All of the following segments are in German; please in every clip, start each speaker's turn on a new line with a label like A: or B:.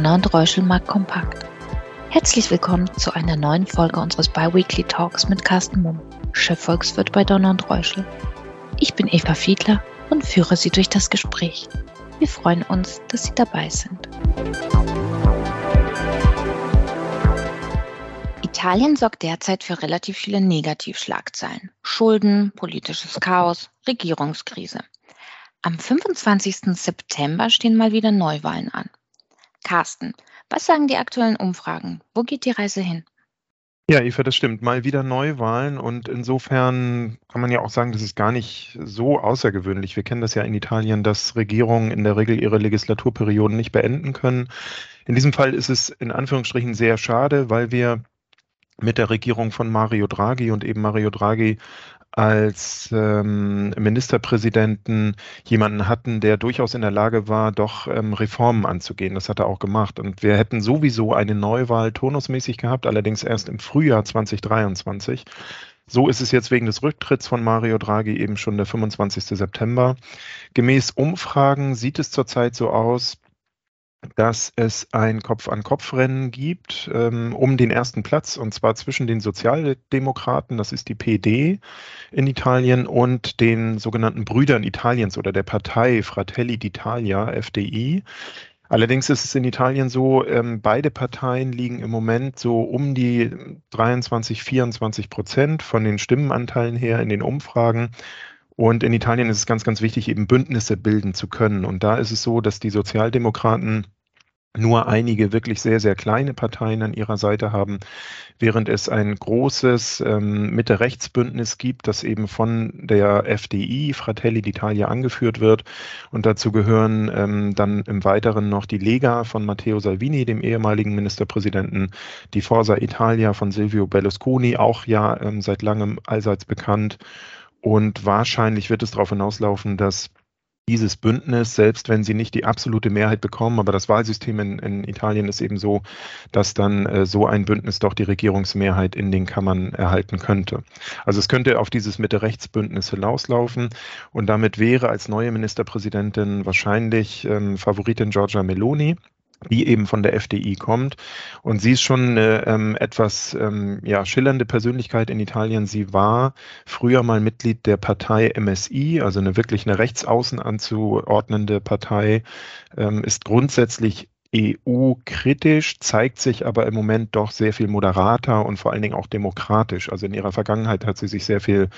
A: Donner und Reuschel mag kompakt. Herzlich willkommen zu einer neuen Folge unseres Biweekly Talks mit Carsten Mumm, Chefvolkswirt bei Donner und Reuschel. Ich bin Eva Fiedler und führe Sie durch das Gespräch. Wir freuen uns, dass Sie dabei sind. Italien sorgt derzeit für relativ viele Negativschlagzeilen. Schulden, politisches Chaos, Regierungskrise. Am 25. September stehen mal wieder Neuwahlen an. Carsten, was sagen die aktuellen Umfragen? Wo geht die Reise hin?
B: Ja, Eva, das stimmt. Mal wieder Neuwahlen und insofern kann man ja auch sagen, das ist gar nicht so außergewöhnlich. Wir kennen das ja in Italien, dass Regierungen in der Regel ihre Legislaturperioden nicht beenden können. In diesem Fall ist es in Anführungsstrichen sehr schade, weil wir mit der Regierung von Mario Draghi und eben Mario Draghi als ähm, Ministerpräsidenten jemanden hatten, der durchaus in der Lage war, doch ähm, Reformen anzugehen. Das hat er auch gemacht. Und wir hätten sowieso eine Neuwahl turnusmäßig gehabt, allerdings erst im Frühjahr 2023. So ist es jetzt wegen des Rücktritts von Mario Draghi eben schon der 25. September. Gemäß Umfragen sieht es zurzeit so aus, dass es ein Kopf-an-Kopf-Rennen gibt ähm, um den ersten Platz, und zwar zwischen den Sozialdemokraten, das ist die PD in Italien, und den sogenannten Brüdern Italiens oder der Partei Fratelli d'Italia, FDI. Allerdings ist es in Italien so, ähm, beide Parteien liegen im Moment so um die 23, 24 Prozent von den Stimmenanteilen her in den Umfragen. Und in Italien ist es ganz, ganz wichtig, eben Bündnisse bilden zu können. Und da ist es so, dass die Sozialdemokraten nur einige wirklich sehr, sehr kleine Parteien an ihrer Seite haben, während es ein großes ähm, Mitte-Rechts-Bündnis gibt, das eben von der FDI, Fratelli d'Italia, angeführt wird. Und dazu gehören ähm, dann im Weiteren noch die Lega von Matteo Salvini, dem ehemaligen Ministerpräsidenten, die Forza Italia von Silvio Berlusconi, auch ja ähm, seit langem allseits bekannt, und wahrscheinlich wird es darauf hinauslaufen, dass dieses Bündnis, selbst wenn sie nicht die absolute Mehrheit bekommen, aber das Wahlsystem in, in Italien ist eben so, dass dann äh, so ein Bündnis doch die Regierungsmehrheit in den Kammern erhalten könnte. Also es könnte auf dieses Mitte-Rechts-Bündnis hinauslaufen und damit wäre als neue Ministerpräsidentin wahrscheinlich ähm, Favoritin Giorgia Meloni die eben von der FDI kommt. Und sie ist schon eine ähm, etwas ähm, ja, schillernde Persönlichkeit in Italien. Sie war früher mal Mitglied der Partei MSI, also eine wirklich eine rechtsaußen anzuordnende Partei, ähm, ist grundsätzlich EU-kritisch, zeigt sich aber im Moment doch sehr viel moderater und vor allen Dingen auch demokratisch. Also in ihrer Vergangenheit hat sie sich sehr viel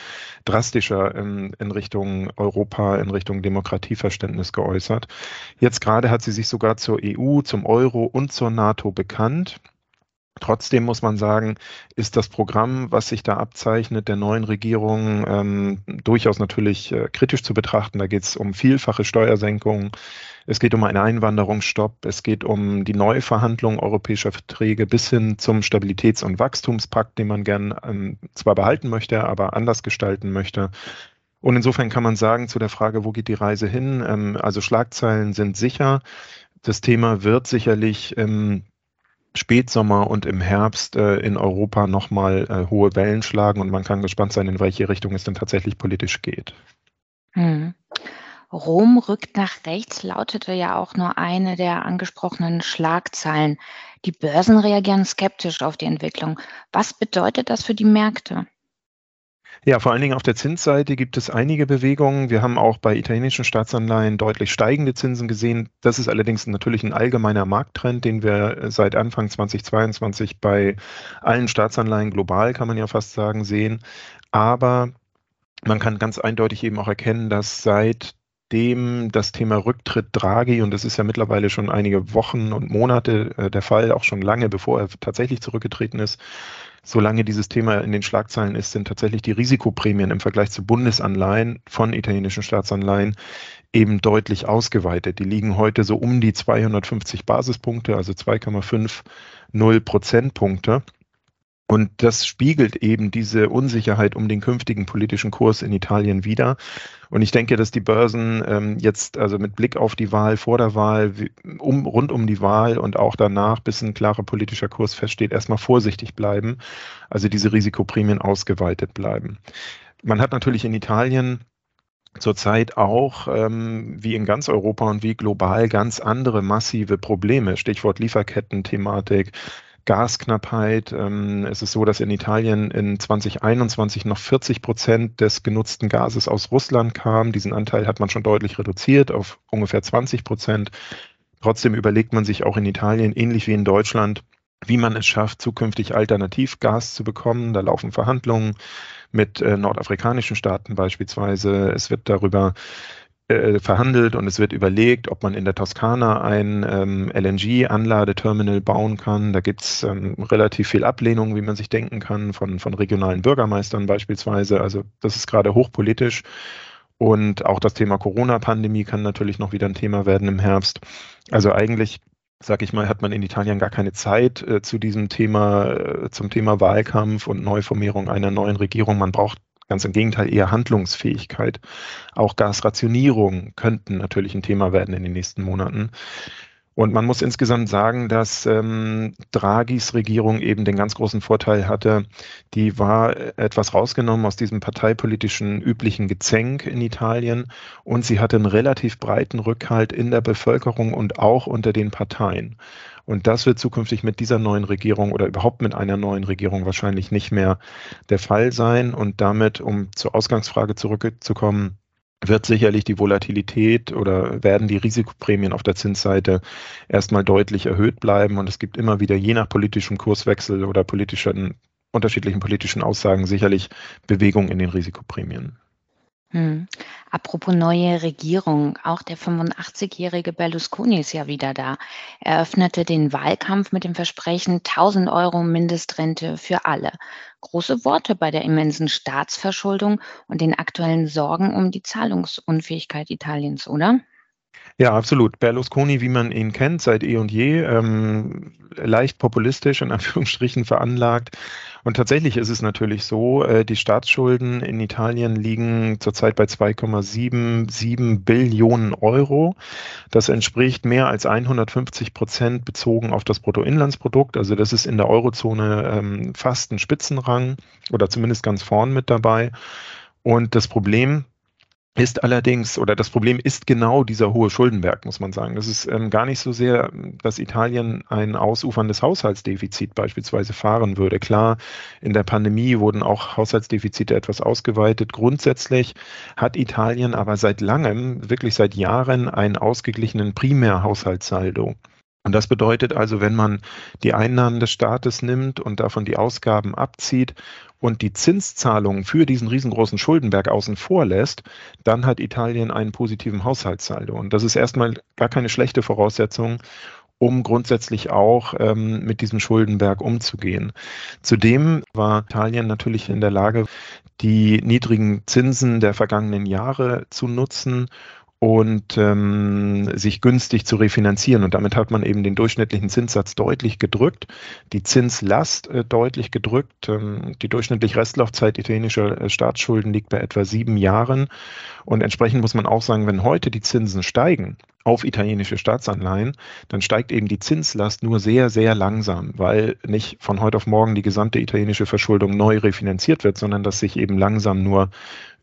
B: drastischer in, in Richtung Europa, in Richtung Demokratieverständnis geäußert. Jetzt gerade hat sie sich sogar zur EU, zum Euro und zur NATO bekannt. Trotzdem muss man sagen, ist das Programm, was sich da abzeichnet, der neuen Regierung ähm, durchaus natürlich äh, kritisch zu betrachten. Da geht es um vielfache Steuersenkungen, es geht um einen Einwanderungsstopp, es geht um die Neuverhandlung europäischer Verträge bis hin zum Stabilitäts- und Wachstumspakt, den man gern ähm, zwar behalten möchte, aber anders gestalten möchte. Und insofern kann man sagen zu der Frage, wo geht die Reise hin? Ähm, also Schlagzeilen sind sicher. Das Thema wird sicherlich ähm, Spätsommer und im Herbst äh, in Europa nochmal äh, hohe Wellen schlagen und man kann gespannt sein, in welche Richtung es denn tatsächlich politisch geht.
A: Hm. Rom rückt nach rechts lautete ja auch nur eine der angesprochenen Schlagzeilen. Die Börsen reagieren skeptisch auf die Entwicklung. Was bedeutet das für die Märkte?
B: Ja, vor allen Dingen auf der Zinsseite gibt es einige Bewegungen. Wir haben auch bei italienischen Staatsanleihen deutlich steigende Zinsen gesehen. Das ist allerdings natürlich ein allgemeiner Markttrend, den wir seit Anfang 2022 bei allen Staatsanleihen global, kann man ja fast sagen, sehen. Aber man kann ganz eindeutig eben auch erkennen, dass seit dem das Thema Rücktritt Draghi, und das ist ja mittlerweile schon einige Wochen und Monate äh, der Fall, auch schon lange bevor er tatsächlich zurückgetreten ist, solange dieses Thema in den Schlagzeilen ist, sind tatsächlich die Risikoprämien im Vergleich zu Bundesanleihen von italienischen Staatsanleihen eben deutlich ausgeweitet. Die liegen heute so um die 250 Basispunkte, also 2,50 Prozentpunkte. Und das spiegelt eben diese Unsicherheit um den künftigen politischen Kurs in Italien wider. Und ich denke, dass die Börsen ähm, jetzt also mit Blick auf die Wahl, vor der Wahl, um, rund um die Wahl und auch danach, bis ein klarer politischer Kurs feststeht, erstmal vorsichtig bleiben. Also diese Risikoprämien ausgeweitet bleiben. Man hat natürlich in Italien zurzeit auch, ähm, wie in ganz Europa und wie global, ganz andere massive Probleme. Stichwort Lieferketten-Thematik, Gasknappheit. Ähm, es ist so, dass in Italien in 2021 noch 40 Prozent des genutzten Gases aus Russland kam. Diesen Anteil hat man schon deutlich reduziert auf ungefähr 20 Prozent. Trotzdem überlegt man sich auch in Italien, ähnlich wie in Deutschland, wie man es schafft, zukünftig Alternativgas zu bekommen. Da laufen Verhandlungen mit äh, nordafrikanischen Staaten beispielsweise. Es wird darüber äh, verhandelt und es wird überlegt, ob man in der Toskana ein ähm, LNG-Anladeterminal bauen kann. Da gibt es ähm, relativ viel Ablehnung, wie man sich denken kann, von, von regionalen Bürgermeistern beispielsweise. Also das ist gerade hochpolitisch. Und auch das Thema Corona-Pandemie kann natürlich noch wieder ein Thema werden im Herbst. Also eigentlich sag ich mal, hat man in Italien gar keine Zeit äh, zu diesem Thema, äh, zum Thema Wahlkampf und Neuformierung einer neuen Regierung. Man braucht Ganz im Gegenteil, eher Handlungsfähigkeit. Auch Gasrationierung könnten natürlich ein Thema werden in den nächsten Monaten. Und man muss insgesamt sagen, dass ähm, Draghis Regierung eben den ganz großen Vorteil hatte, die war etwas rausgenommen aus diesem parteipolitischen üblichen Gezänk in Italien und sie hatte einen relativ breiten Rückhalt in der Bevölkerung und auch unter den Parteien. Und das wird zukünftig mit dieser neuen Regierung oder überhaupt mit einer neuen Regierung wahrscheinlich nicht mehr der Fall sein. Und damit, um zur Ausgangsfrage zurückzukommen, wird sicherlich die Volatilität oder werden die Risikoprämien auf der Zinsseite erstmal deutlich erhöht bleiben. Und es gibt immer wieder, je nach politischem Kurswechsel oder politischen, unterschiedlichen politischen Aussagen, sicherlich Bewegung in den Risikoprämien.
A: Hm. Apropos neue Regierung, auch der 85-jährige Berlusconi ist ja wieder da. Er öffnete den Wahlkampf mit dem Versprechen 1000 Euro Mindestrente für alle. Große Worte bei der immensen Staatsverschuldung und den aktuellen Sorgen um die Zahlungsunfähigkeit Italiens, oder?
B: Ja, absolut. Berlusconi, wie man ihn kennt, seit eh und je, ähm, leicht populistisch in Anführungsstrichen veranlagt. Und tatsächlich ist es natürlich so, äh, die Staatsschulden in Italien liegen zurzeit bei 2,77 Billionen Euro. Das entspricht mehr als 150 Prozent bezogen auf das Bruttoinlandsprodukt. Also das ist in der Eurozone ähm, fast ein Spitzenrang oder zumindest ganz vorn mit dabei. Und das Problem ist allerdings, oder das Problem ist genau dieser hohe Schuldenberg, muss man sagen. Das ist ähm, gar nicht so sehr, dass Italien ein ausuferndes Haushaltsdefizit beispielsweise fahren würde. Klar, in der Pandemie wurden auch Haushaltsdefizite etwas ausgeweitet. Grundsätzlich hat Italien aber seit langem, wirklich seit Jahren, einen ausgeglichenen Primärhaushaltssaldo. Und das bedeutet also, wenn man die Einnahmen des Staates nimmt und davon die Ausgaben abzieht und die Zinszahlungen für diesen riesengroßen Schuldenberg außen vor lässt, dann hat Italien einen positiven Haushaltssaldo. Und das ist erstmal gar keine schlechte Voraussetzung, um grundsätzlich auch ähm, mit diesem Schuldenberg umzugehen. Zudem war Italien natürlich in der Lage, die niedrigen Zinsen der vergangenen Jahre zu nutzen und ähm, sich günstig zu refinanzieren. Und damit hat man eben den durchschnittlichen Zinssatz deutlich gedrückt, die Zinslast äh, deutlich gedrückt. Ähm, die durchschnittliche Restlaufzeit italienischer äh, Staatsschulden liegt bei etwa sieben Jahren. Und entsprechend muss man auch sagen, wenn heute die Zinsen steigen auf italienische Staatsanleihen, dann steigt eben die Zinslast nur sehr, sehr langsam, weil nicht von heute auf morgen die gesamte italienische Verschuldung neu refinanziert wird, sondern dass sich eben langsam nur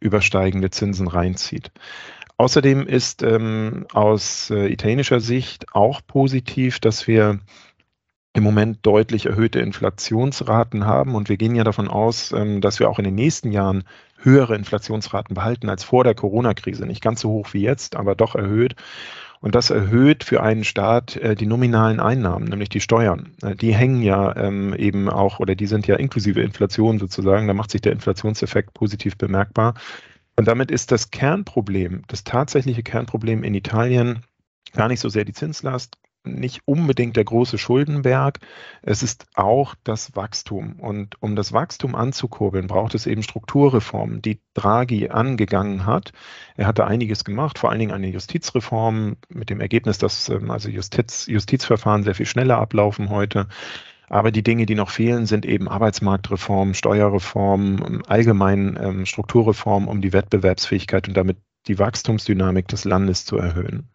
B: übersteigende Zinsen reinzieht. Außerdem ist ähm, aus äh, italienischer Sicht auch positiv, dass wir im Moment deutlich erhöhte Inflationsraten haben und wir gehen ja davon aus, ähm, dass wir auch in den nächsten Jahren höhere Inflationsraten behalten als vor der Corona-Krise. Nicht ganz so hoch wie jetzt, aber doch erhöht. Und das erhöht für einen Staat äh, die nominalen Einnahmen, nämlich die Steuern. Äh, die hängen ja ähm, eben auch oder die sind ja inklusive Inflation sozusagen. Da macht sich der Inflationseffekt positiv bemerkbar. Und damit ist das Kernproblem, das tatsächliche Kernproblem in Italien gar nicht so sehr die Zinslast, nicht unbedingt der große Schuldenberg, es ist auch das Wachstum. Und um das Wachstum anzukurbeln, braucht es eben Strukturreformen, die Draghi angegangen hat. Er hatte einiges gemacht, vor allen Dingen eine Justizreform mit dem Ergebnis, dass ähm, also Justiz, Justizverfahren sehr viel schneller ablaufen heute. Aber die Dinge, die noch fehlen, sind eben Arbeitsmarktreform, Steuerreform, allgemein ähm, Strukturreform, um die Wettbewerbsfähigkeit und damit die Wachstumsdynamik des Landes zu erhöhen.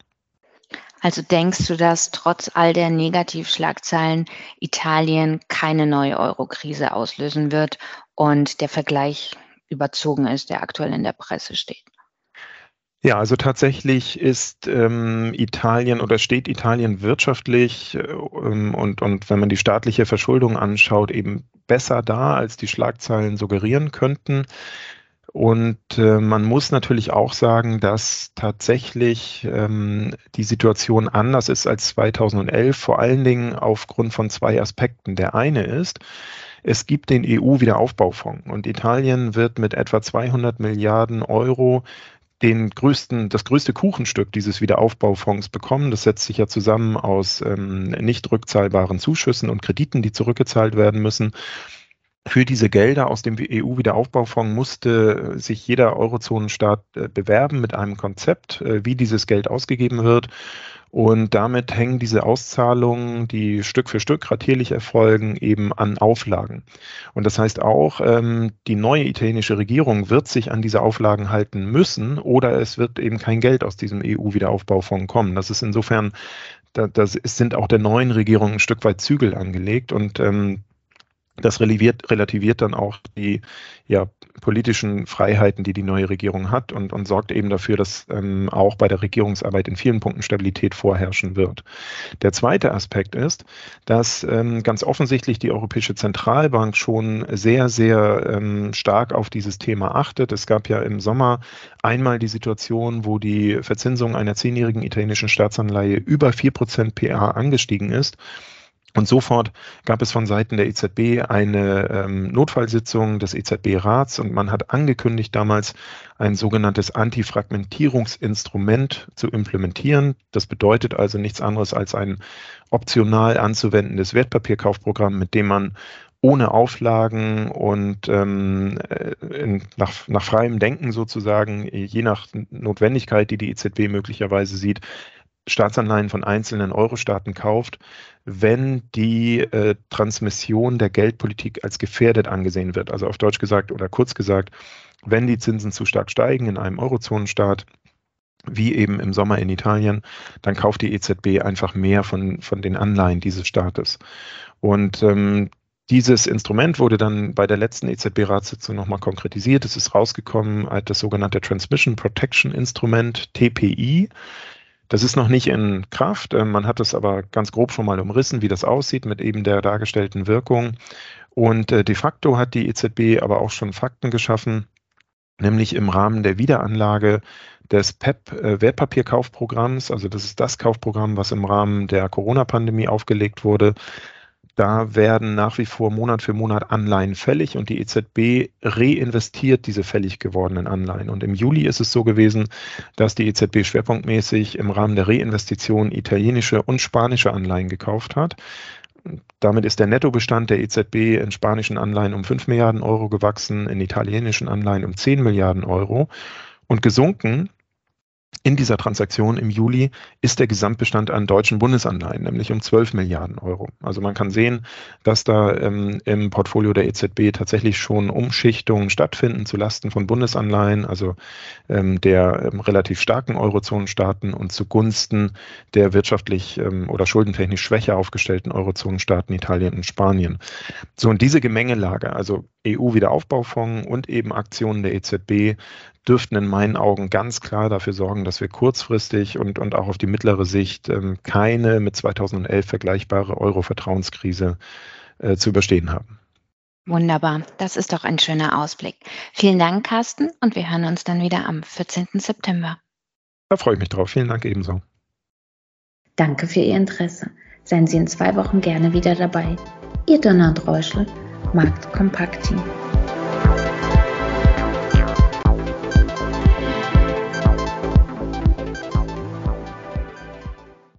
A: Also denkst du, dass trotz all der Negativschlagzeilen Italien keine neue Eurokrise auslösen wird und der Vergleich überzogen ist, der aktuell in der Presse steht?
B: Ja, also tatsächlich ist ähm, Italien oder steht Italien wirtschaftlich äh, und, und wenn man die staatliche Verschuldung anschaut, eben besser da, als die Schlagzeilen suggerieren könnten. Und äh, man muss natürlich auch sagen, dass tatsächlich ähm, die Situation anders ist als 2011, vor allen Dingen aufgrund von zwei Aspekten. Der eine ist, es gibt den EU-Wiederaufbaufonds und Italien wird mit etwa 200 Milliarden Euro den größten, das größte Kuchenstück dieses Wiederaufbaufonds bekommen. Das setzt sich ja zusammen aus ähm, nicht rückzahlbaren Zuschüssen und Krediten, die zurückgezahlt werden müssen. Für diese Gelder aus dem EU-Wiederaufbaufonds musste sich jeder Eurozonenstaat äh, bewerben mit einem Konzept, äh, wie dieses Geld ausgegeben wird. Und damit hängen diese Auszahlungen, die Stück für Stück ratierlich erfolgen, eben an Auflagen. Und das heißt auch, ähm, die neue italienische Regierung wird sich an diese Auflagen halten müssen oder es wird eben kein Geld aus diesem EU-Wiederaufbaufonds kommen. Das ist insofern, da, das sind auch der neuen Regierung ein Stück weit Zügel angelegt und ähm, das relativiert, relativiert dann auch die ja, politischen Freiheiten, die die neue Regierung hat und, und sorgt eben dafür, dass ähm, auch bei der Regierungsarbeit in vielen Punkten Stabilität vorherrschen wird. Der zweite Aspekt ist, dass ähm, ganz offensichtlich die Europäische Zentralbank schon sehr, sehr ähm, stark auf dieses Thema achtet. Es gab ja im Sommer einmal die Situation, wo die Verzinsung einer zehnjährigen italienischen Staatsanleihe über vier Prozent PA angestiegen ist. Und sofort gab es von Seiten der EZB eine ähm, Notfallsitzung des EZB-Rats und man hat angekündigt, damals ein sogenanntes Antifragmentierungsinstrument zu implementieren. Das bedeutet also nichts anderes als ein optional anzuwendendes Wertpapierkaufprogramm, mit dem man ohne Auflagen und ähm, äh, in, nach, nach freiem Denken sozusagen, je nach Notwendigkeit, die die EZB möglicherweise sieht, Staatsanleihen von einzelnen Euro-Staaten kauft, wenn die äh, Transmission der Geldpolitik als gefährdet angesehen wird. Also auf Deutsch gesagt oder kurz gesagt, wenn die Zinsen zu stark steigen in einem Eurozonenstaat, wie eben im Sommer in Italien, dann kauft die EZB einfach mehr von, von den Anleihen dieses Staates. Und ähm, dieses Instrument wurde dann bei der letzten EZB-Ratssitzung nochmal konkretisiert. Es ist rausgekommen als das sogenannte Transmission Protection Instrument, TPI. Das ist noch nicht in Kraft. Ähm, man hat es aber ganz grob schon mal umrissen, wie das aussieht mit eben der dargestellten Wirkung. Und äh, de facto hat die EZB aber auch schon Fakten geschaffen, nämlich im Rahmen der Wiederanlage des PEP-Wertpapierkaufprogramms. Also das ist das Kaufprogramm, was im Rahmen der Corona-Pandemie aufgelegt wurde. Da werden nach wie vor Monat für Monat Anleihen fällig und die EZB reinvestiert diese fällig gewordenen Anleihen. Und im Juli ist es so gewesen, dass die EZB schwerpunktmäßig im Rahmen der Reinvestition italienische und spanische Anleihen gekauft hat. Damit ist der Nettobestand der EZB in spanischen Anleihen um 5 Milliarden Euro gewachsen, in italienischen Anleihen um 10 Milliarden Euro. Und gesunken in dieser Transaktion im Juli ist der Gesamtbestand an deutschen Bundesanleihen, nämlich um 12 Milliarden Euro. Also man kann sehen, dass da ähm, im Portfolio der EZB tatsächlich schon Umschichtungen stattfinden zu Lasten von Bundesanleihen, also ähm, der ähm, relativ starken Eurozonenstaaten und zugunsten der wirtschaftlich ähm, oder schuldentechnisch schwächer aufgestellten Eurozonenstaaten Italien und Spanien. So und diese Gemengelage, also EU-Wiederaufbaufonds und eben Aktionen der EZB dürften in meinen Augen ganz klar dafür sorgen, dass wir kurzfristig und, und auch auf die mittlere Sicht ähm, keine mit 2011 vergleichbare Euro-Vertrauenskrise äh, zu überstehen haben.
A: Wunderbar, das ist doch ein schöner Ausblick. Vielen Dank, Carsten, und wir hören uns dann wieder am 14. September.
B: Da freue ich mich drauf. Vielen Dank ebenso.
A: Danke für Ihr Interesse. Seien Sie in zwei Wochen gerne wieder dabei. Ihr Donald Reuschel, marktkompakt.de